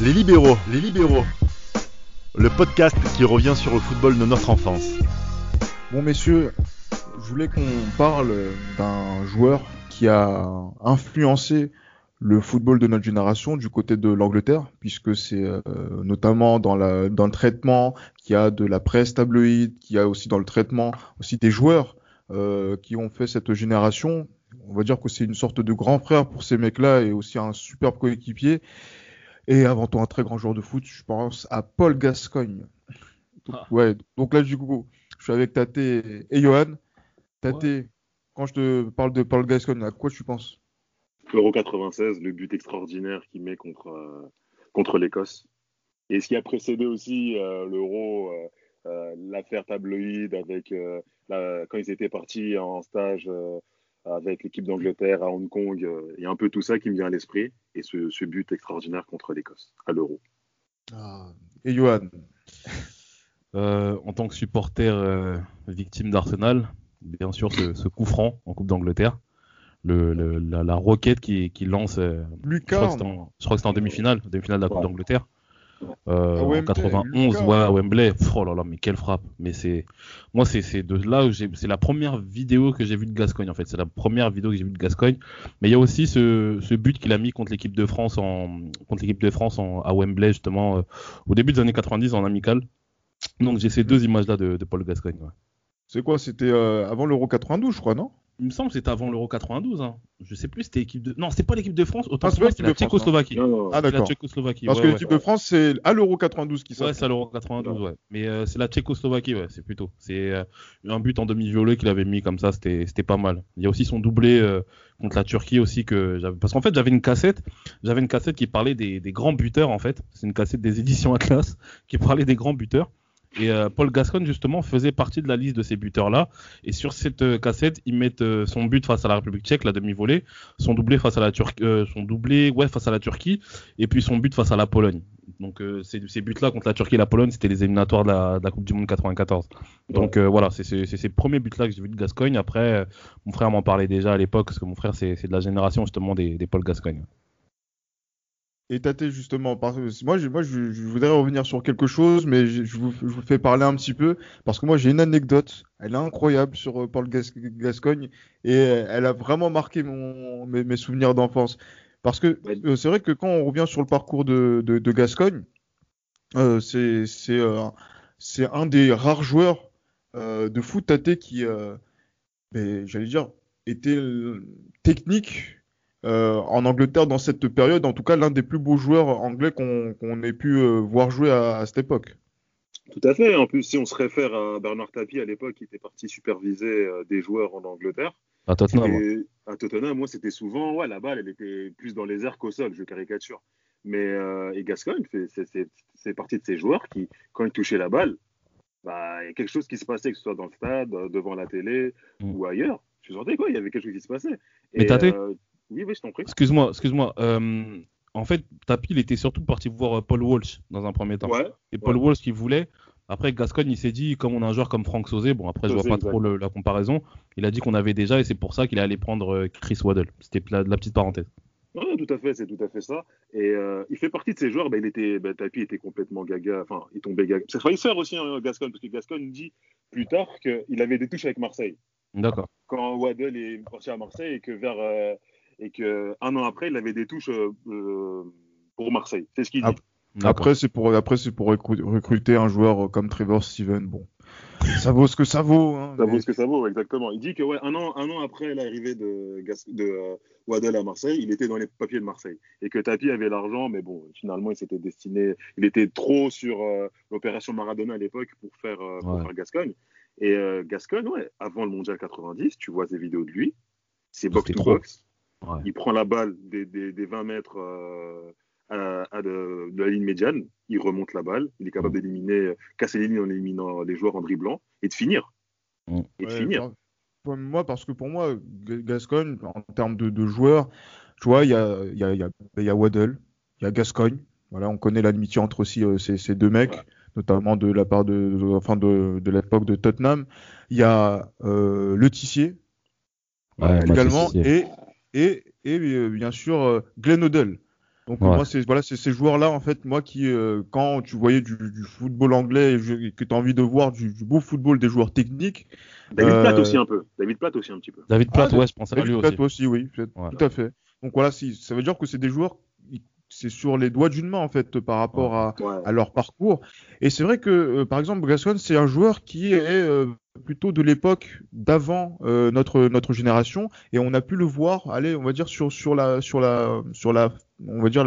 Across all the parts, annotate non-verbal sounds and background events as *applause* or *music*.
Les libéraux, les libéraux. Le podcast qui revient sur le football de notre enfance. Bon messieurs, je voulais qu'on parle d'un joueur qui a influencé le football de notre génération du côté de l'Angleterre, puisque c'est euh, notamment dans, la, dans le traitement qu'il y a de la presse tabloïde, qu'il y a aussi dans le traitement aussi des joueurs euh, qui ont fait cette génération. On va dire que c'est une sorte de grand frère pour ces mecs-là et aussi un superbe coéquipier. Et avant tout un très grand joueur de foot, je pense à Paul Gascogne. Ah. Ouais, donc là du coup, je suis avec Tate et, Johan. Tate, quand je te parle de Paul Gascogne, à quoi tu penses? Euro 96, le but extraordinaire qu'il met contre, euh, contre l'Écosse. Et ce qui a précédé aussi euh, l'Euro, euh, l'affaire tabloïde avec quand ils étaient partis en stage avec l'équipe d'Angleterre à Hong Kong. Il y a un peu tout ça qui me vient à l'esprit. Et ce, but extraordinaire contre l'Écosse à l'Euro. Ah. Et Johan? En tant que supporter victime d'Arsenal, bien sûr ce, coup franc en Coupe d'Angleterre le, la, la, roquette qui, qui lance. Euh, je crois que c'était en, demi-finale, demi-finale de la Coupe d'Angleterre. Euh, en 91, ouais, à Wembley. Oh là là, mais quelle frappe! Mais c'est, moi, c'est de là où j'ai, c'est la première vidéo que j'ai vue de Gascogne en fait. C'est la première vidéo que j'ai vue de Gascogne. Mais il y a aussi ce, ce but qu'il a mis contre l'équipe de France en, contre l'équipe de France en, à Wembley justement euh, au début des années 90 en amical. Donc j'ai ces deux images là de, de Paul Gascogne. Ouais. C'est quoi? C'était euh, avant l'Euro 92, je crois, non? Il me semble que c'était avant l'Euro 92. Hein. Je sais plus, c'était l'équipe de. Non, c'était pas l'équipe de France. Autant ah, c'était la Tchécoslovaquie. Ah, d'accord. Parce que l'équipe de France, c'est à l'Euro 92 qui Ouais, c'est à l'Euro 92, ouais. Mais euh, c'est la Tchécoslovaquie, ouais, c'est plutôt. C'est euh, un but en demi-violet qu'il avait mis comme ça, c'était pas mal. Il y a aussi son doublé euh, contre la Turquie aussi que j'avais. Parce qu'en fait, j'avais une cassette. J'avais une cassette qui parlait des, des grands buteurs, en fait. C'est une cassette des éditions Atlas qui parlait des grands buteurs. Et euh, Paul Gascogne, justement, faisait partie de la liste de ces buteurs-là. Et sur cette euh, cassette, ils mettent euh, son but face à la République tchèque, la demi-volée, son doublé face à la Turquie, son doublé, ouais, face à la Turquie, et puis son but face à la Pologne. Donc ces, ces buts-là contre la Turquie et la Pologne, c'était les éliminatoires de la, de la, Coupe du Monde 94. Donc voilà, c'est ces premiers buts-là que j'ai vu de Gascogne. Après, mon frère m'en parlait déjà à l'époque, parce que mon frère, c'est de la génération justement des, des Paul Gascogne et tâter justement. Parce que moi, je, moi je, voudrais revenir sur quelque chose, mais je, vous, fais parler un petit peu parce que moi j'ai une anecdote, elle est incroyable sur euh, Paul Gascogne et elle a vraiment marqué mon, mes, souvenirs d'enfance. Parce que euh, c'est vrai que quand on revient sur le parcours de, de, Gascogne, euh, c'est euh, un des rares joueurs de foot tâté qui, j'allais dire, était technique euh, en Angleterre dans cette période, en tout cas l'un des plus beaux joueurs anglais qu'on ait pu euh, voir jouer à, cette époque. Tout à fait. En plus, si on se réfère à Bernard Tapie à l'époque, qui était parti superviser euh, des joueurs en Angleterre. À Tottenham. À Tottenham, moi, c'était souvent, ouais, la balle, elle était plus dans les airs qu'au sol, je caricature. Mais et Gascogne, c'est parti de ces joueurs qui, quand ils touchaient la balle, bah, il y a quelque chose qui se passait, que ce soit dans le stade, devant la télé mm. ou ailleurs. Tu sentais quoi? Il y avait quelque chose qui se passait. Mais et, oui, oui, je t'en prie. Excuse-moi, excuse-moi. Euh, en fait, Tapi, il était surtout parti voir euh, Paul Walsh dans un premier temps. et Paul Walsh qui voulait. Après, Gascogne, il s'est dit, comme on a un joueur comme Franck Sauzé, bon, après, je vois pas trop la comparaison. Il a dit qu'on avait déjà, et c'est pour ça qu'il allait prendre euh, Chris Waddle. C'était la, petite parenthèse. Oui, tout à fait, c'est tout à fait ça. Et il fait partie de ces joueurs, ben, il était, ben, Tapi était complètement gaga, enfin, il tombait gaga. Ça failli faire aussi, hein, Gascogne, parce que Gascogne dit plus tard qu'il avait des touches avec Marseille. D'accord. Quand Waddle est parti à Marseille et que vers et qu'un an après, il avait des touches euh, euh, pour Marseille. C'est ce qu'il dit. Après, c'est pour, après, c'est pour recruter un joueur comme Trevor Steven. Bon, ça vaut ce que ça vaut. Hein, ça vaut ce que ça vaut, exactement. Il dit que ouais, un an, un an après l'arrivée de, de euh, Waddle à Marseille, il était dans les papiers de Marseille et que Tapi avait l'argent, mais bon, finalement, il s'était destiné, il était trop sur l'opération Maradona à l'époque pour faire, pour faire Gascogne. Et Gascogne, ouais, avant le Mondial 90, tu vois des vidéos de lui, c'est box to box. Il prend la balle des, des, 20 mètres euh, à, de, la ligne médiane, il remonte la balle, il est capable mm. d'éliminer, casser les lignes en éliminant les joueurs en dribblant et de finir. Mm. Et de finir. moi, parce que pour moi, Gascogne, en termes de, de joueurs, tu vois, il y a, y, a, y a Waddle, il y a Gascogne. Voilà, on connaît l'amitié entre aussi euh, ces, ces, deux mecs, notamment de la part de, enfin de, de l'époque de Tottenham. Il y a euh, Le Tissier, également, et et, et euh, bien sûr euh, Glenn Odell. Donc Ouais. moi c'est voilà c'est ces joueurs là en fait moi qui euh, quand tu voyais du, du football anglais et je- que tu as envie de voir du, du beau football des joueurs techniques David Euh, Platt aussi un peu. David Platt aussi un petit peu. David Platt, Ah, ouais, je pense à David lui Platt aussi. aussi oui tout à fait. Donc voilà si ça veut dire que c'est des joueurs c'est sur les doigts d'une main en fait par rapport à Ouais. à leur parcours. Et c'est vrai que, euh, par exemple, Gascoigne, c'est un joueur qui est euh, plutôt de l'époque d'avant euh, notre notre génération, et on a pu le voir, allez, on va dire sur sur la sur la sur la, on va dire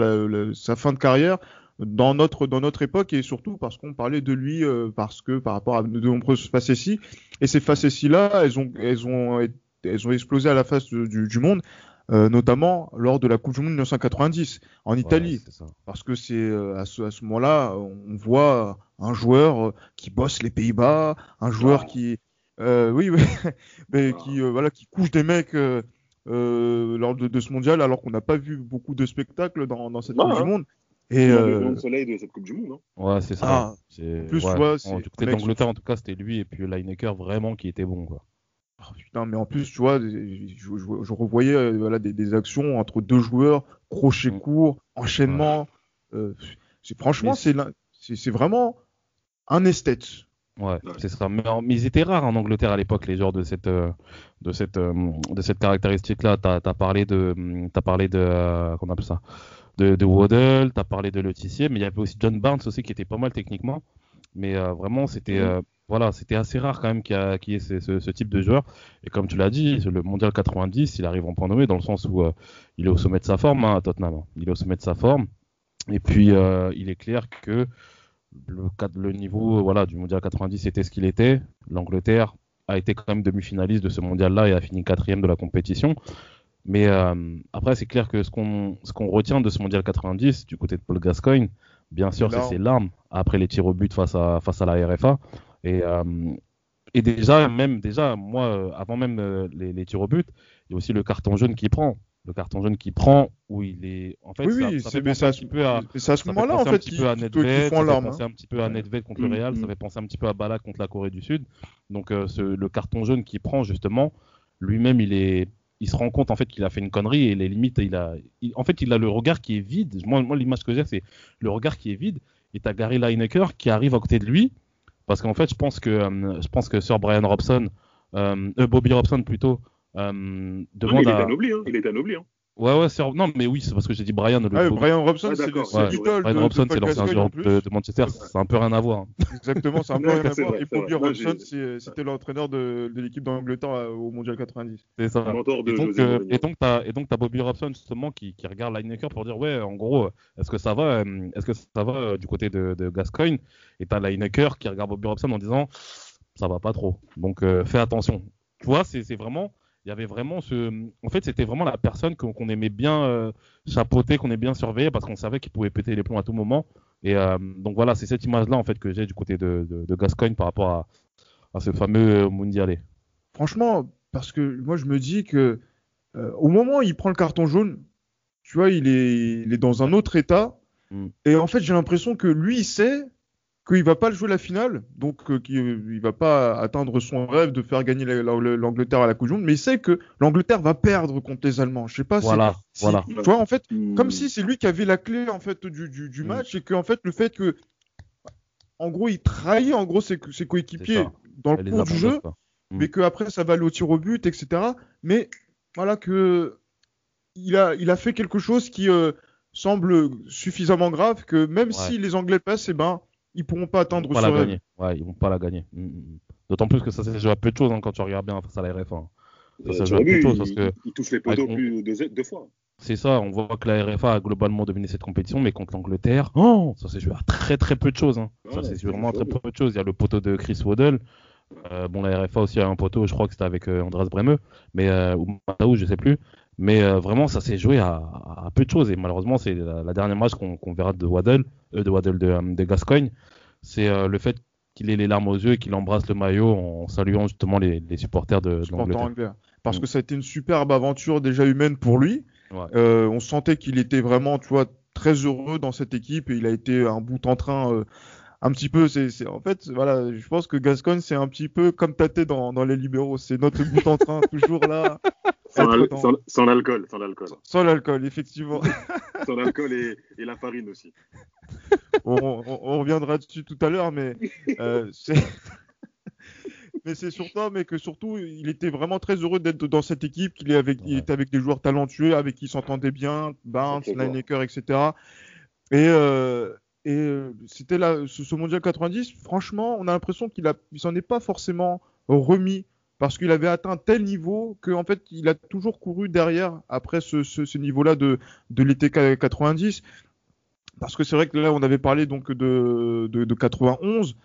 sa fin de carrière dans notre dans notre époque, et surtout parce qu'on parlait de lui euh, parce que par rapport à de nombreuses facéties, et ces facéties là, elles ont elles ont elles ont explosé à la face du monde. Euh, notamment lors de la Coupe du Monde 1990 en Italie Ouais, parce que c'est euh, à ce, à ce moment-là, on voit un joueur euh, qui bosse les Pays-Bas, un joueur qui, euh, oui, *laughs* oui, mais qui, euh, voilà, qui couche des mecs euh, euh, lors de, de ce mondial, alors qu'on n'a pas vu beaucoup de spectacles dans, dans cette Ouais, Coupe hein. du Monde. Et euh, le soleil de cette Coupe du Monde. Hein. Ouais, c'est ça. Ah, C'est- plus, ouais. Bon, c'est- du côté d'Angleterre, en tout cas, c'était lui et puis Lineker vraiment qui était bon, quoi. Oh, putain, mais en plus, tu vois, je, je- je revoyais euh, voilà, des, des actions entre deux joueurs, crochet Mm. court, enchaînement. euh, c'est franchement, c'est vraiment un esthète. Ouais, c'est ça. Mais, mais ils étaient rares en Angleterre à l'époque, les joueurs de cette, euh, de cette, de cette caractéristique-là. T'as as parlé de, hum, t'as parlé de, euh, qu'on appelle ça, de, de Waddle, t'as parlé de Letizier, mais il y avait aussi John Barnes aussi qui était pas mal techniquement. Mais euh, vraiment, c'était, euh, voilà, c'était assez rare quand même qu'il y, ait ce, ce- ce type de joueur. Et comme tu l'as dit, le mondial 90, il arrive en point nommé dans le sens où euh, il est au sommet de sa forme hein, à Tottenham. Il est au sommet de sa forme. Et puis, euh, il est clair que le, niveau voilà, du mondial 90 était ce qu'il était. L'Angleterre a été quand même demi-finaliste de ce mondial-là et a fini quatrième de la compétition. Mais euh, après, c'est clair que ce qu'on retient de ce mondial 90 du côté de Paul Gascoigne, bien sûr, c'est ses larmes après les tirs au but face à, face à la RFA. Et, euh, et déjà, même déjà, moi, euh, avant même euh, les, les tirs au but, il y a aussi le carton jaune qu'il prend. Le carton jaune qu'il prend où il est. En fait, oui, ça, oui, c'est à, petit peu à, ce moment-là en fait font ça fait penser un petit peu à Nedved contre le Real, ça fait penser un petit peu à Balak contre la Corée du Sud. Donc euh, ce- le carton jaune qu'il prend justement, lui-même il est, il se rend compte en fait qu'il a fait une connerie et les limites, il a, il- en fait il a le regard qui est vide. Moi, moi l'image que j'ai c'est le regard qui est vide. Et t'as Gary Lineker qui arrive à côté de lui parce qu'en fait je pense que, euh, je pense que Sir Brian Robson, euh, euh, Bobby Robson plutôt. demande il est à... anobli. Hein. Il est anobli. Hein. Ouais, ouais, Sir- non, mais oui, c'est parce que j'ai dit Brian. Le Ah, Brian Robson, Ah, c'est c'est Ouais. l'idole Brian de, Robson, c'est l'ancien joueur de, de Manchester, c'est un peu rien à voir. Exactement, c'est un peu rien à c'est voir. Et c'est Bobby Robson, c'est- c'était l'entraîneur de, de l'équipe d'Angleterre euh, au Mondial 90. C'est ça. Et donc, euh, et donc, t'as, et donc, t'as Bobby Robson justement qui, qui regarde Lineker pour dire ouais, en gros, euh, est-ce que ça va, euh, est-ce que ça va euh, du côté de, de Gascoigne? Et t'as Lineker qui regarde Bobby Robson en disant ça va pas trop. Donc, euh, fais attention. Tu vois, c'est, c'est vraiment, il y avait vraiment ce, en fait, c'était vraiment la personne qu'on, aimait bien euh, chapeauter, qu'on aimait bien surveiller parce qu'on savait qu'il pouvait péter les plombs à tout moment. Et euh, donc voilà, c'est cette image-là en fait que j'ai du côté de, de, de Gascoigne par rapport à, à ce fameux euh, mondialé. Franchement, parce que moi je me dis que euh, au moment où il prend le carton jaune, tu vois, il est, il est dans un autre état. Mm. Et en fait, j'ai l'impression que lui, il sait qu'il va pas le jouer la finale, donc euh, qu'il il va pas atteindre son rêve de faire gagner la- la- l'Angleterre à la Coupe du Monde, mais il sait que l'Angleterre va perdre contre les Allemands. Je sais pas. si- Voilà. Tu vois, en fait, Hmm. comme si c'est lui qui avait la clé en fait du, du, du Mm. match et que en fait le fait que en gros il trahit en gros ses, coéquipiers dans Elle le cours du jeu quoi. mais que après ça va aller au tir au but etc mais voilà que il a il a fait quelque chose qui euh, semble suffisamment grave que même Ouais. si les Anglais passent eh ben ils pourront pas Ils atteindre vont pas ce la gagner. Ouais, ils vont pas la gagner. Mm, mm, mm. D'autant plus que ça s'est joué à peu de choses hein, quand tu regardes bien face à la RFA. hein. Ça tu joue à l'as peu de vu, choses parce que il touche les poteaux plus deux, deux fois. c'est ça, on voit que la RFA a globalement dominé cette compétition, mais contre l'Angleterre, oh, ça s'est joué à très très peu de choses. hein. ça Ouais, s'est c'est joué vraiment à très peu de choses. Il y a le poteau de Chris Waddle. Euh, bon, la RFA aussi a un poteau, je crois que c'était avec euh, Andreas Bremeux, mais euh, ou Mataou, je sais plus. Mais euh, vraiment, ça s'est joué à, à peu de choses. Et malheureusement, c'est la, la dernière match qu'on verra de Waddle, euh, de Waddle de, euh, de Gascogne, c'est euh, le fait qu'il ait les larmes aux yeux et qu'il embrasse le maillot en saluant justement les, les supporters de, de l'Angleterre. Parce Mm. que ça a été une superbe aventure déjà humaine pour lui. Ouais. On sentait qu'il était vraiment, tu vois, très heureux dans cette équipe et il a été un bout en train. un petit peu, c'est, en fait, voilà, je pense que Gascogne, c'est un petit peu comme Tate dans, dans les libéraux. C'est notre bout en train, toujours là. *laughs* Sans, l'alcool, sans l'alcool. sans l'alcool, effectivement. *laughs* Sans l'alcool et, et la farine aussi. on, on- on reviendra dessus tout à l'heure, mais euh, c'est. *laughs* Mais c'est surtout, mais que surtout, il était vraiment très heureux d'être dans cette équipe, qu'il est avec, il était avec des joueurs talentueux, avec qui il s'entendait bien, Barnes. Lineker, etc. Et, euh, et euh, c'était là, ce, ce mondial 90, franchement, on a l'impression qu'il a, s'en est pas forcément remis parce qu'il avait atteint tel niveau que en fait, il a toujours couru derrière après ce, ce, ce niveau-là de, de l'été 90. Parce que c'est vrai que là, on avait parlé donc de, de, de 91,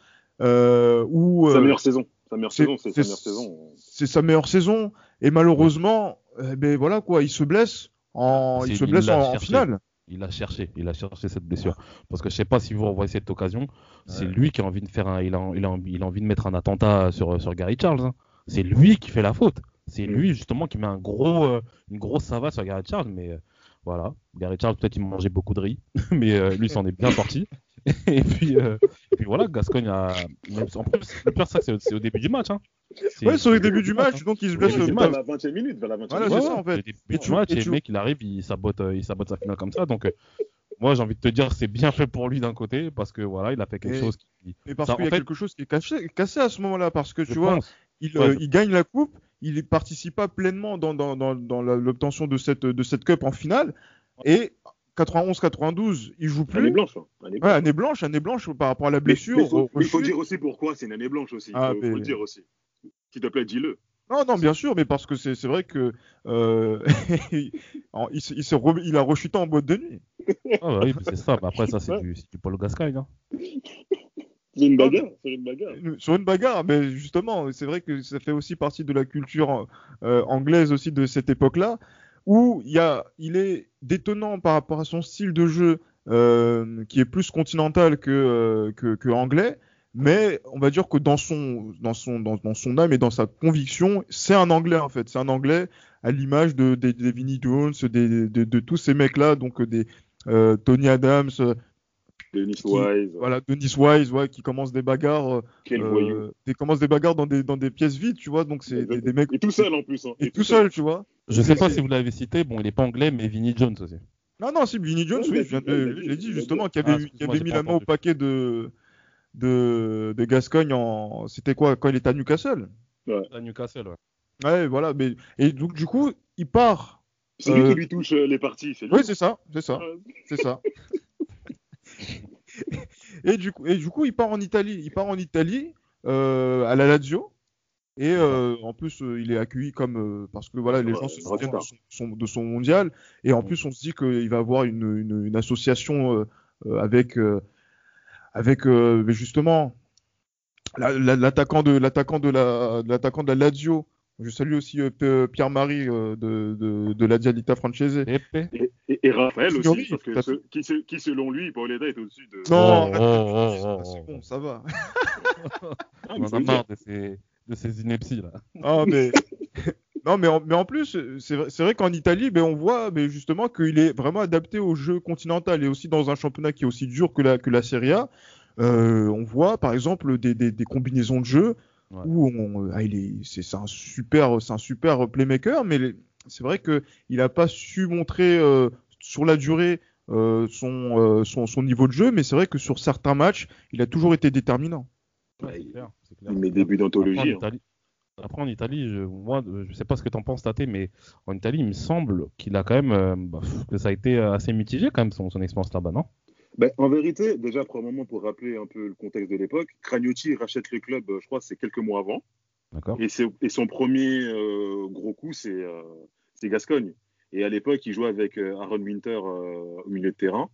euh, où Sa euh, meilleure saison. Sa meilleure c'est- saison, c'est c'est- sa meilleure saison. c'est sa meilleure saison, et malheureusement, eh ben voilà quoi, il se blesse en, C'est- il se il blesse l'a en, finale. Il a cherché, il a cherché cette blessure. Parce que je sais pas si vous revoyez cette occasion, c'est Ouais. lui qui a envie de faire un, il a, il a, il a envie de mettre un attentat sur, sur Gary Charles. hein. C'est lui qui fait la faute. C'est Mm. lui justement qui met un gros, euh, une grosse savate sur Gary Charles. Mais euh, voilà, Gary Charles peut-être il mangeait beaucoup de riz, *laughs* mais euh, lui s'en est bien sorti. *laughs* et puis, euh, et puis voilà, Gascogne a. En plus, le pire ça, c'est au- c'est au début du match. Hein. C'est- Ouais, sur le c'est au début du match, donc il se blesse. C'est du euh, vers match. la 20e minute, vers la 20e Voilà, minute. c'est ça, en fait. Le début Et du tu- match, et et, tu- le mec, il arrive, il sabote, euh, il sabote sa finale comme ça. Donc, euh, moi, j'ai envie de te dire, c'est bien fait pour lui d'un côté, parce que voilà, il a fait quelque Et- chose qui. Mais parce Ça, qu'il y a fait- quelque chose qui est caché, cassé à ce moment-là, parce que je tu vois, pense, il, Ouais, euh, il gagne la coupe, il participe pas pleinement dans, dans, dans, dans la- l'obtention de cette, de cette cup en finale, et 91-92, il joue Année plus. blanche. hein. Année Ouais, blanche. année blanche, année blanche par rapport à la blessure. mais il faut, au mais il faut refus. dire aussi pourquoi c'est une année blanche aussi. Il Ah, faut, mais- faut le dire aussi. S'il te plaît, dis-le. Non, non, bien sûr, mais parce que c'est vrai que euh, *laughs* il, s'est- il, s'est re- il a rechuté en boîte de nuit. Ah bah oui, mais c'est ça. Bah après, ça, c'est Ouais. du, du Paulo Gascogne. Hein. C'est une bagarre. C'est une bagarre. Sur une bagarre, mais justement, c'est vrai que ça fait aussi partie de la culture euh, anglaise aussi de cette époque-là, où il, y a, il est détonnant par rapport à son style de jeu euh, qui est plus continental que, euh, que, que anglais, mais on va dire que dans son, dans son, dans, dans son âme et dans sa conviction, c'est un anglais en fait. C'est un anglais à l'image de, des des Vinnie Jones, des, de, de tous ces mecs-là, donc des euh, Tony Adams, euh, Dennis Qui- Wise. voilà, Dennis Wise, ouais, qui commence des bagarres. euh, Quel euh, voyou. des commence des bagarres dans des dans des pièces vides, tu vois. Donc c'est des, des mecs Et tout seul en plus. hein. et tout seul, tu vois. Je sais pas si vous l'avez cité, bon, il est pas anglais, mais Vinnie Jones aussi. Non non, si Vinnie Jones, Ouais, oui, je l'ai dit justement, qui avait, Ah, qui avait mis la main au paquet de de de Gascogne en, c'était quoi quand il était à Newcastle. À Newcastle, ouais. Ouais, voilà. Mais et donc du coup, il part. C'est lui Euh, qui lui touche euh, les parties. c'est lui. Oui, c'est ça, c'est ça, Ouais. c'est ça. *laughs* et du coup, et du coup, il part en Italie. Il part en Italie euh, à la Lazio. Et euh, en plus, euh, il est accueilli comme euh, parce que voilà, les gens se souviennent de son, son- de son mondial. Et en plus, on se dit qu'il va avoir une, une, une association euh, euh, avec euh, avec euh, justement la- la- l'attaquant de l'attaquant de la l'attaquant de la Lazio. Je salue aussi euh, P- Pierre-Marie euh, de, de, de la Dialita Francese. Et, et- et Raphaël aussi, parce tout que à ce- qui, se- qui, selon lui, Paoletta est au-dessus de. Non, Oh, arrête, oh, oh, c'est bon, ça va. Ah, *laughs* On en a marre de ces, de ces inepties là. Ah, mais *laughs* non, mais en, mais en plus, c'est vrai, qu'en Italie, ben, on voit mais justement qu'il est vraiment adapté au jeu continental et aussi dans un championnat qui est aussi dur que la, que la Serie A. Euh, on voit par exemple des, des, des combinaisons de jeu Ouais. où on, ah, il est, c'est c'est un super, c'est un super playmaker, mais c'est vrai que il a pas su montrer euh, sur la durée euh, son, euh, son son niveau de jeu, mais c'est vrai que sur certains matchs, il a toujours été déterminant. Ouais, clair, c'est clair. il met des buts Après, en d'anthologie. hein. Italie, après, en Italie, je, moi, je sais pas ce que t'en penses, Tate, mais en Italie, il me semble qu'il a quand même, euh, bah, que ça a été assez mitigé quand même son, son expérience là-bas, non? Ben, en vérité, déjà, pour un moment, pour rappeler un peu le contexte de l'époque, Cragnotti rachète le club, euh, je crois, c'est quelques mois avant. D'accord. Et, et son premier euh, gros coup, c'est euh, Gascogne. Et à l'époque, il jouait avec euh, Aaron Winter euh, au milieu de terrain.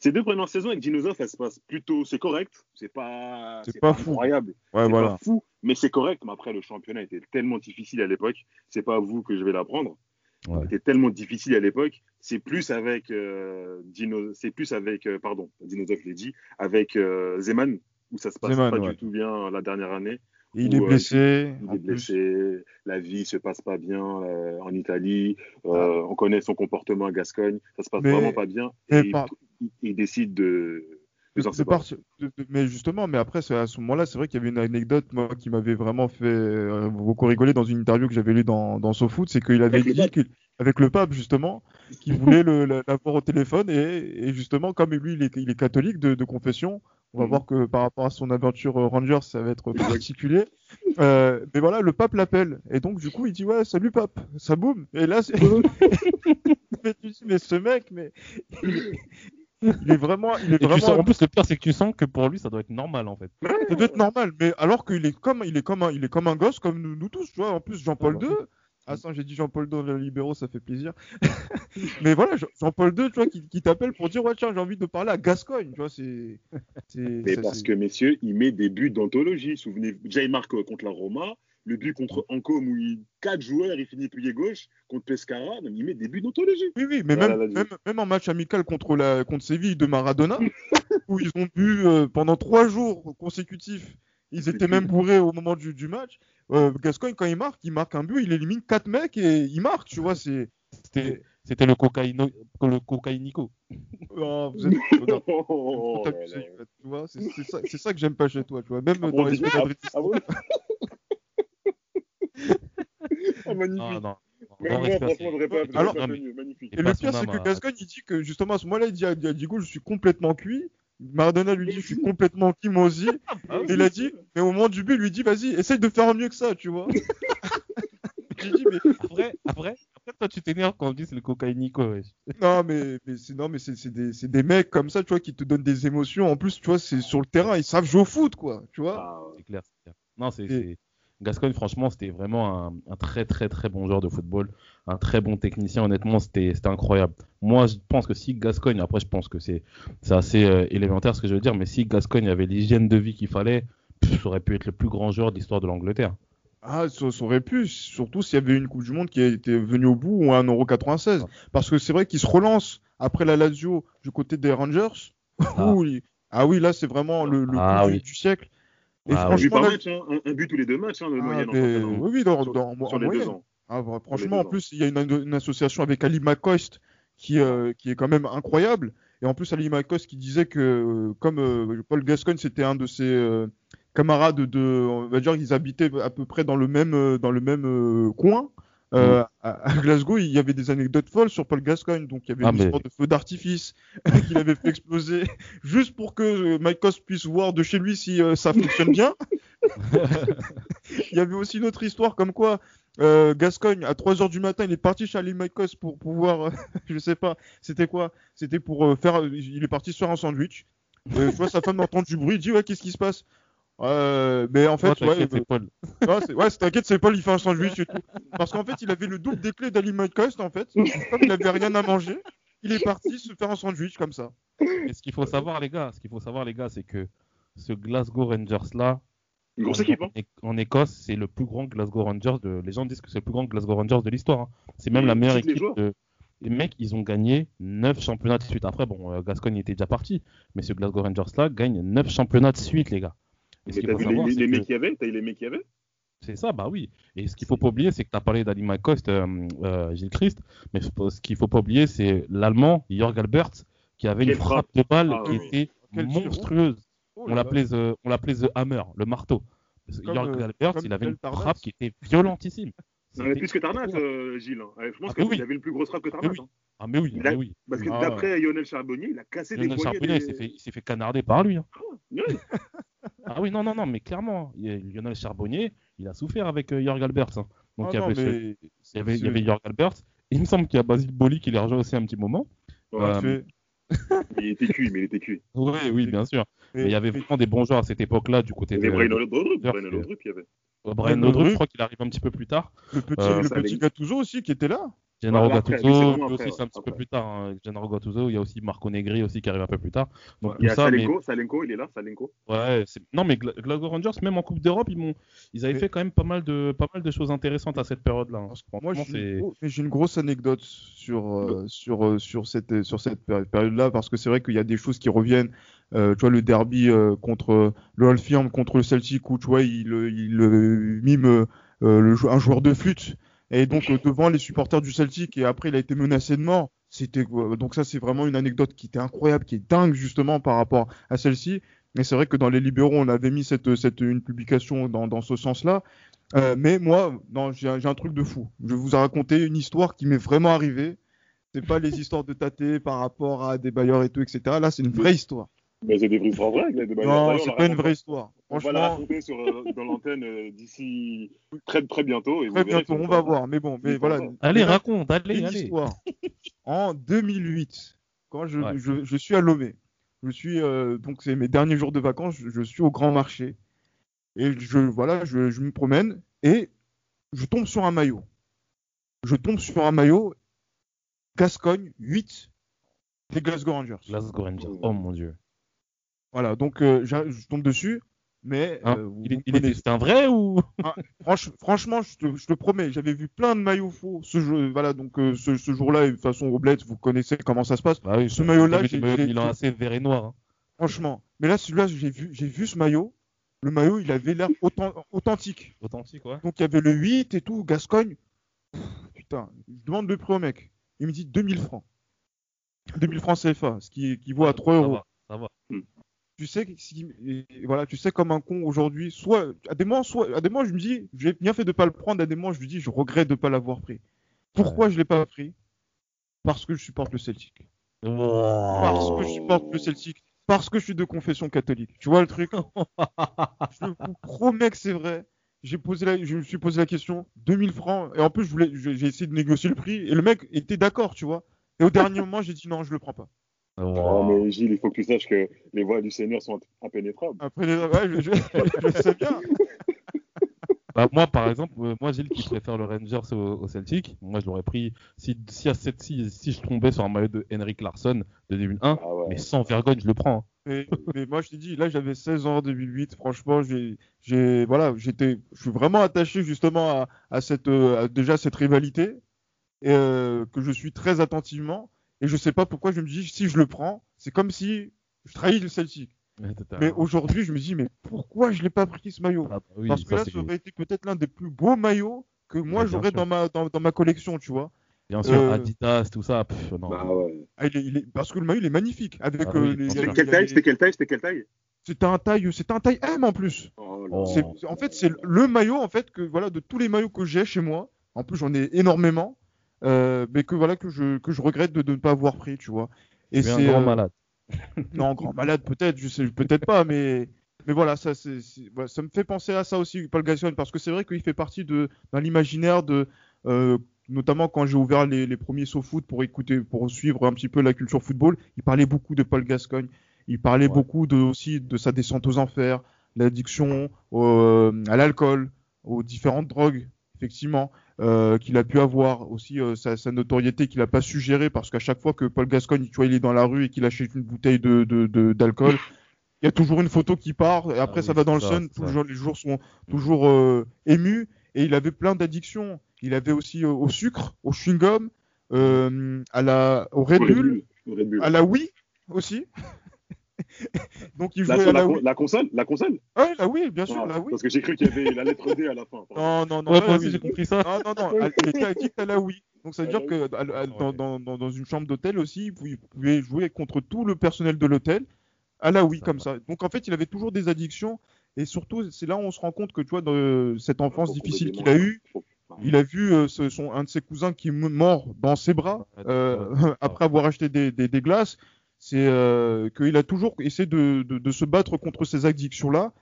Ces deux premières saisons avec Dinosaur, elles se passent plutôt. C'est correct. C'est pas, C'est pas fou. incroyable. Ouais, c'est voilà. pas fou, mais c'est correct. Mais après, le championnat était tellement difficile à l'époque. C'est pas à vous que je vais l'apprendre. Ouais. C'était tellement difficile à l'époque. C'est plus avec euh, Dino, c'est plus avec, euh, pardon, Dinosaur, je l'ai dit, avec euh, Zeman où ça se passe Zeman, pas ouais. du tout bien la dernière année. Il est euh, blessé. Il est blessé, la vie se passe pas bien euh, en Italie. euh, On connaît son comportement à Gascogne, ça se passe Mais- vraiment pas bien. Et il, il- il décide de, de partir- de- de- mais justement, mais après, à ce moment-là, c'est vrai qu'il y avait une anecdote moi, qui m'avait vraiment fait euh, beaucoup rigoler dans une interview que j'avais lue dans, dans SoFoot, c'est qu'il avait dit qu'il- avec le pape justement, qu'il voulait l'avoir au téléphone et, et justement, comme lui, il est, il est catholique de, de confession, on va Mhm. voir que par rapport à son aventure euh, Rangers, ça va être particulier. Euh, mais voilà, le pape l'appelle et donc du coup, il dit ouais, salut pape, ça boum. Et là, c'est- *laughs* *laughs* mais tu dis mais ce mec, mais *laughs* il est vraiment, il est Et tu vraiment sens, en plus, le pire, c'est que tu sens que pour lui, ça doit être normal, en fait. ça doit être normal, mais alors qu'il est comme, il est comme un, il est comme un gosse, comme nous, nous tous, tu vois. En plus, Jean-Paul II. Ah, ça, j'ai dit Jean-Paul II dans les libéraux, ça fait plaisir. *laughs* mais voilà, Jean- Jean-Paul II, tu vois, qui, qui t'appelle pour dire, ouais, tiens, j'ai envie de parler à Gascogne, tu vois, c'est. Mais ça, parce que, messieurs, il met des buts d'anthologie. Souvenez-vous, marque euh, contre la Roma, le but contre Ancôme où il quatre joueurs, il finit plié gauche, contre Pescara, donc il met des buts d'anthologie. Oui, oui, mais Voilà, même, même, même en match amical contre, la, contre Séville de Maradona, *laughs* où ils ont bu euh, pendant trois jours consécutifs, ils étaient même bourrés au moment du, du match. Euh, Gascogne, quand il marque, il marque un but, il élimine quatre mecs et il marque, tu vois, c'est. C'était, c'était le cocaïno, le cocaïnico. *laughs* Oh, *laughs* vous êtes- Oh, c'est ça, c'est ça que j'aime pas chez toi, tu vois. Même Ah dans bon, les ah bon? Ah, magnifique. Non. Moi, franchement, pas, j'aurais Alors- pas non, mais- tenu. Magnifique. Et le pire, c'est que. Gascogne, il dit que justement à ce moment-là, il dit à, Diego, je suis complètement cuit. Maradona lui dit, je suis complètement cuit, moi aussi. *laughs* Et il a dit, mais au moment du but, il lui dit, vas-y, essaye de faire mieux que ça, tu vois. *laughs* J'ai dit, mais Après, après, après, toi, tu t'énerves quand on dit c'est le cocaïnico, wesh. non, mais, mais c'est non, mais c'est c'est des, c'est des mecs comme ça, tu vois, qui te donnent des émotions. En plus, tu vois, c'est sur le terrain, ils savent jouer au foot, quoi, tu vois. Ah, C'est clair, c'est clair. Non, c'est, Et- c'est- Gascogne, franchement, c'était vraiment un, un très, très, très bon joueur de football. Un très bon technicien, honnêtement, c'était, incroyable. Moi, je pense que si Gascogne, après, je pense que c'est, assez euh, élémentaire ce que je veux dire, mais si Gascogne avait l'hygiène de vie qu'il fallait, pff, ça aurait pu être le plus grand joueur de l'histoire de l'Angleterre. Ah, ça, ça aurait pu, surtout s'il y avait une Coupe du Monde qui était venue au bout ou un Euro 96. Ouais. Parce que c'est vrai qu'il se relance après la Lazio du côté des Rangers. Ah. *laughs* où il- ah oui, là, c'est vraiment le, le Ah coup du siècle. Ah un but franchement, par match, hein, un, un but tous les deux matchs, hein, le ah, mais- oui, oui, dans, Sur- dans- en sur les deux ans. Ah, bah, franchement, en plus, il y a une, une association avec Ali McCoist qui, euh, qui est quand même incroyable. Et en plus, Ali McCoist qui disait que, euh, comme euh, Paul Gascogne, c'était un de ses euh, camarades de, on va dire, qu'ils habitaient à peu près dans le même, dans le même coin. Euh, à, à Glasgow, il y avait des anecdotes folles sur Paul Gascogne. Donc, il y avait Ah, une mais- histoire de feu d'artifice *laughs* qu'il avait fait exploser *laughs* juste pour que euh, Mike Cost puisse voir de chez lui si euh, ça fonctionne bien. *laughs* Il y avait aussi une autre histoire comme quoi euh, Gascogne, à 3 heures du matin, il est parti chez Ali Maikos pour pouvoir, euh, je sais pas, c'était quoi? C'était pour euh, faire, il est parti se faire un sandwich. Tu vois, sa femme entend du bruit, il dit ouais, qu'est-ce qui se passe? Euh, mais en fait, ouais, c'est Paul. ouais, c'est- ouais, c'est- t'inquiète, c'est Paul, il fait un sandwich et tout. *laughs* Parce qu'en fait, il avait le double des clés d'Ali Maikos, en fait. Comme il avait rien à manger, il est parti se faire un sandwich comme ça. Et ce qu'il faut savoir, les gars, ce qu'il faut savoir, les gars, c'est que ce Glasgow Rangers là, Une grosse en, équipe, en Écosse, c'est le plus grand Glasgow Rangers. De... Les gens disent que c'est le plus grand Glasgow Rangers de l'histoire. hein. C'est même Et la meilleure les équipe. De... Les mecs, ils ont gagné 9 championnats de suite. Après, bon, euh, Gascogne était déjà parti, mais ce Glasgow Rangers là gagne 9 championnats de suite, les gars. Et Mais t'as vu savoir, les, c'est les que- mecs qu'il y avait T'as eu les mecs qu'il y avait c'est ça, bah oui. Et ce qu'il faut pas oublier, c'est que tu as parlé d'Ali McCoist, euh, euh, Gilles Christ, mais ce qu'il faut pas oublier, c'est l'Allemand, Jörg Albert, qui avait une frappe frappe. de balle Ah qui oui. était Quel monstrueuse. Oh On l'appelait The, on l'appelait The Hammer, le marteau. Parce que Comme, Jörg euh, Albert, comme il avait une Tarnas. frappe qui était violentissime. Non, mais plus que Tarnas, euh, Gilles. hein. Ouais, Je pense Ah, qu'il oui. avait une plus grosse frappe que Tarnas. oui. hein. Ah mais oui, Il a- mais oui. Parce que Ah, d'après Lionel Charbonnier, il a cassé des Lionel poignets. Charbonnier, des- il s'est fait, fait canarder par lui. hein. *laughs* Ah oui, non, non, non, mais clairement, il y a- Lionel Charbonnier, il a souffert avec euh, Jörg Albert. hein. Donc Ah il y non, avait, mais il y avait, il y c'est- avait Jörg Albert. Il me semble qu'il y a Basile Boli qui l'a rejoint aussi un petit moment. Ouais, Euh, fait- Il était cuit, mais il était cuit. *laughs* Oui, oui, bien sûr. Mais il y avait vraiment des bons joueurs à cette époque-là du côté de Brian Laudrup, Brian Laudrup, il y avait. Brian Laudrup. Je crois qu'il arrive un petit peu plus tard. le petit, Euh, le petit Gattuso aussi qui était là. Gennaro après, Gattuso, après, aussi c'est un petit peu plus tard. hein. Gennaro Gattuso, il y a aussi Marco Negri aussi qui arrive un peu plus tard. Donc Il y tout a ça, mais Salenko, Salenko, il est là, Salenko. ouais, c'est- non mais Gla- Glasgow Rangers, même en Coupe d'Europe, ils m'ont, ils avaient Mais- fait quand même pas mal de, pas mal de choses intéressantes à cette période-là. hein. Moi, j'ai c'est- une, j'ai grosse anecdote sur, euh, sur, euh, sur cette, sur cette péri- période-là, parce que c'est vrai qu'il y a des choses qui reviennent. Euh, tu vois, le derby euh, contre le Halfiam contre le Celtic, où tu vois, il, il euh, mime euh, le un joueur de flûte. Et donc, euh, devant les supporters du Celtic, et après, il a été menacé de mort. C'était donc ça c'est vraiment une anecdote qui était incroyable, qui est dingue justement par rapport à celle-ci. Mais c'est vrai que dans les libéraux on avait mis cette, cette une publication dans, dans ce sens-là. Euh, mais moi, non, j'ai un truc de fou. Je vous ai raconté une histoire qui m'est vraiment arrivée. C'est pas les histoires de tâter par rapport à des bailleurs et tout, etc. Là, c'est une vraie histoire. Mais c'est des vraies histoires vraies. Non, c'est pas une vraie histoire. On va la raconter sur, euh, dans l'antenne euh, d'ici très, très bientôt. Et très bientôt, on va voir. Mais bon, mais voilà. Allez, raconte, allez, une allez. histoire. En 2008, quand je, Ouais. je, je suis à Lomé, je suis euh, donc c'est mes derniers jours de vacances, je, je suis au Grand Marché et je voilà, je, je me promène et je tombe sur un maillot. Je tombe sur un maillot Gascogne 8 des Glasgow Rangers. Glasgow Rangers. Oh mon dieu. Voilà, donc euh, je tombe dessus, mais Hein, euh, il, est- il était, c'était un vrai ou? Franch- franchement, je te, je te promets, j'avais vu plein de maillots faux ce jeu, voilà, donc euh, ce, ce jour-là, de toute façon, Roblette, vous connaissez comment ça se passe. Bah oui, Ce maillot-là, j'ai j'ai- Milan assez vert et noir. hein. Franchement. Mais là, celui-là, j'ai vu, j'ai vu ce maillot. Le maillot, il avait l'air authent- authentique. Authentique, ouais. Donc, il y avait le 8 et tout, Gascogne. Pff, Putain, je demande le prix au mec. Il me dit 2000 francs. 2000 francs CFA, ce qui équivaut à 3 Ça euros. va, ça va. Tu sais, que si- et voilà, tu sais, comme un con aujourd'hui, soit, à des moments, soit, à des moments, je me dis, j'ai bien fait de pas le prendre, à des moments, je me dis, je regrette de pas l'avoir pris. Pourquoi je l'ai pas pris? Parce que je supporte le Celtic. Parce que je supporte le Celtic. Parce que je suis de confession catholique. Tu vois le truc? *laughs* Je vous promets que c'est vrai. J'ai posé la, je me suis posé la question, 2000 francs. Et en plus, je voulais, j'ai essayé de négocier le prix. Et le mec était d'accord, tu vois. Et au dernier *laughs* moment, j'ai dit non, je le prends pas. Ah, mais Gilles, il faut que tu saches que les voies du Seigneur sont impénétrables. Après, les- ouais, je, je- je sais bien. *laughs* Bah, moi, par exemple, euh, moi, Gilles qui préfère le Rangers au, au Celtic, moi, je l'aurais pris si, si, à cette, si, si je tombais sur un maillot de Henrik Larsson de 2001, Ah ouais. mais sans vergogne, je le prends. hein. Mais, mais moi, je t'ai dit, là, j'avais 16 ans en 2008. Franchement, j'ai, j'ai, voilà, j'étais, je suis vraiment attaché justement à, à cette, euh, à déjà cette rivalité et, euh, que je suis très attentivement. Et je sais pas pourquoi je me dis, si je le prends, c'est comme si je trahis le Celtic. Mais aujourd'hui, je me dis, mais pourquoi je l'ai pas pris ce maillot? Ah, bah oui, Parce que ça, là, ça aurait été peut-être l'un des plus beaux maillots que moi j'aurais dans ma, dans, dans ma collection, tu vois. Bien sûr, Euh, Adidas, tout ça. pff, non. Bah ouais. Ah, il est- il est- parce que le maillot, il est magnifique. Avec, Ah oui, euh, les-. C'était quelle a taille? C'était quelle taille? C'était quelle taille? C'était un taille, c'était un taille M en plus. Oh Oh. en fait, c'est le maillot en fait que voilà de tous les maillots que j'ai chez moi. En plus, j'en ai énormément, euh, mais que voilà que je que je regrette de, de ne pas avoir pris, tu vois. Et es un c'est grand euh, malade. *laughs* non grand malade peut-être, je sais peut-être pas, mais mais voilà ça c'est c'est- voilà, ça me fait penser à ça aussi Paul Gascoigne parce que c'est vrai qu'il fait partie de dans l'imaginaire de euh, notamment quand j'ai ouvert les, les premiers foot pour écouter pour suivre un petit peu la culture football, il parlait beaucoup de Paul Gascoigne. Il parlait Ouais. beaucoup de, aussi de sa descente aux enfers, l'addiction euh, à l'alcool, aux différentes drogues, effectivement, euh, qu'il a pu avoir, aussi euh, sa, sa notoriété qu'il a pas su gérer, parce qu'à chaque fois que Paul Gascogne, tu vois, il est dans la rue et qu'il achète une bouteille de de- de- d'alcool, *laughs* il y a toujours une photo qui part, et après Ah ça oui, va dans le sun, toujours, les jours sont toujours euh, émus, et il avait plein d'addictions. Il avait aussi euh, au sucre, au chewing-gum, euh, à la, au Red Au Red Bull, Bull. Au Red Bull. à la Wii aussi. *laughs* Donc il jouait à la, la con- Wii. la console La console Ouais, la Wii, bien sûr, Ah, la Wii. Parce que j'ai cru qu'il y avait la lettre D à la fin. Non, non, non, Ouais, moi aussi, j'ai compris ça. *laughs* Non, non, non, elle- il était addict à la Wii. Donc ça veut Ah, dire que à- à- dans, Ouais. dans, dans, dans une chambre d'hôtel aussi, vous vous pouvez jouer contre tout le personnel de l'hôtel à la Wii Ça comme va. ça. Donc en fait, il avait toujours des addictions et surtout, c'est là où on se rend compte que tu vois, dans cette enfance Faut qu'on difficile qu'il a eue, il a vu euh, ce- son, un de ses cousins qui est mort dans ses bras Ouais, euh, *laughs* après avoir acheté des, des, des glaces. C'est euh, qu'il a toujours essayé de, de, de se battre contre ces addictions-là.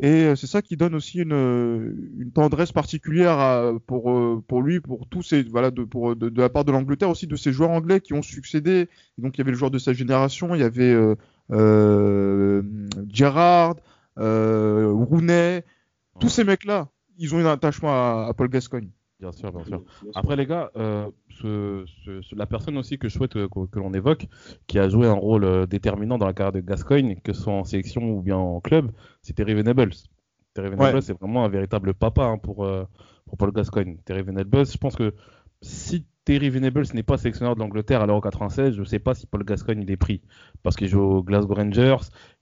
Et euh, c'est ça qui donne aussi une, euh, une tendresse particulière à- pour, euh, pour lui, pour tous ces, voilà, de, pour, de, de la part de l'Angleterre aussi, de ces joueurs anglais qui ont succédé. Et donc il y avait le joueur de sa génération, il y avait euh, euh, Gerrard, euh, Rooney, tous ces mecs-là, ils ont un attachement à, à Paul Gascogne. Bien sûr, bien sûr. Après les gars, euh, ce, ce- ce- la personne aussi que je souhaite euh, que, que l'on évoque, qui a joué un rôle euh, déterminant dans la carrière de Gascoigne, que ce soit en sélection ou bien en club, c'est Terry Venables. Terry Venables, Ouais. c'est vraiment un véritable papa hein, pour, euh, pour Paul Gascoigne. Terry Venables, je pense que si Terry Venables n'est pas sélectionneur de l'Angleterre à l'Euro 96, je ne sais pas si Paul Gascoigne il est pris. Parce qu'il joue aux Glasgow Rangers,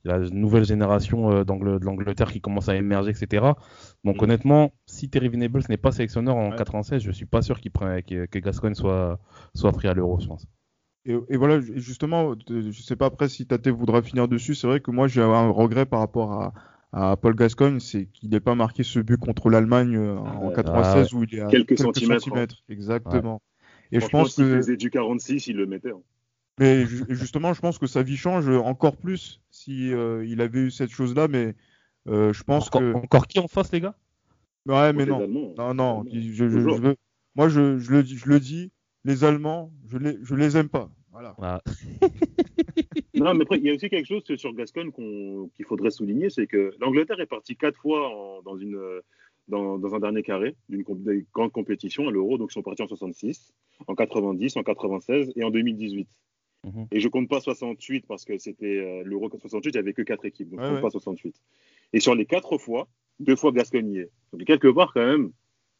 il y a une nouvelle génération euh, de l'Angleterre qui commence à émerger, etc. Donc Mhm. honnêtement, si Terry Venables n'est pas sélectionneur en Ouais. 96, je suis pas sûr qu'il prenne, que, que Gascoigne soit, soit pris à l'Euro, je pense. Et, et voilà, justement, de- je sais pas après si Tate voudra finir dessus. C'est vrai que moi j'ai un regret par rapport à, à Paul Gascoigne, c'est qu'il n'ait pas marqué ce but contre l'Allemagne euh, en Ouais. 96 où il est à Quelques centimètres, hein. exactement. Et je pense que, faisait du 46, il le mettait. hein. mais ju- justement, je pense que sa vie change encore plus si euh, il avait eu cette chose-là. Mais euh, je pense encore, que, encore qui en face, les gars? Ouais, mais non, Allemands, non, non. les Allemands. Je, je- Toujours. je veux- moi, je, je le dis, je le dis, les Allemands, je les, je les aime pas. Voilà. Ah, *laughs* Non, mais après, il y a aussi quelque chose sur Gascogne qu'il faudrait souligner, c'est que l'Angleterre est partie quatre fois en- dans, une, dans, dans un dernier carré d'une comp- des grandes compétitions à l'Euro. Donc, ils sont partis en 66, en 90, en 96 et en 2018. Mhm. Et je compte pas 68 parce que c'était euh, l'Euro 68, il n'y avait que quatre équipes. Donc, Ouais, je compte ouais. pas 68. Et sur les quatre fois, deux fois Gascogne y est. Donc, quelque part, quand même,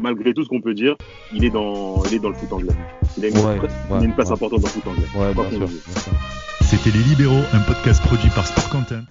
malgré tout ce qu'on peut dire, il est dans, il est dans le foot anglais. Il a une, Ouais, il a ouais, une place ouais. importante dans le foot anglais. ouais. C'était Les Libéraux, un podcast produit par Sport Content.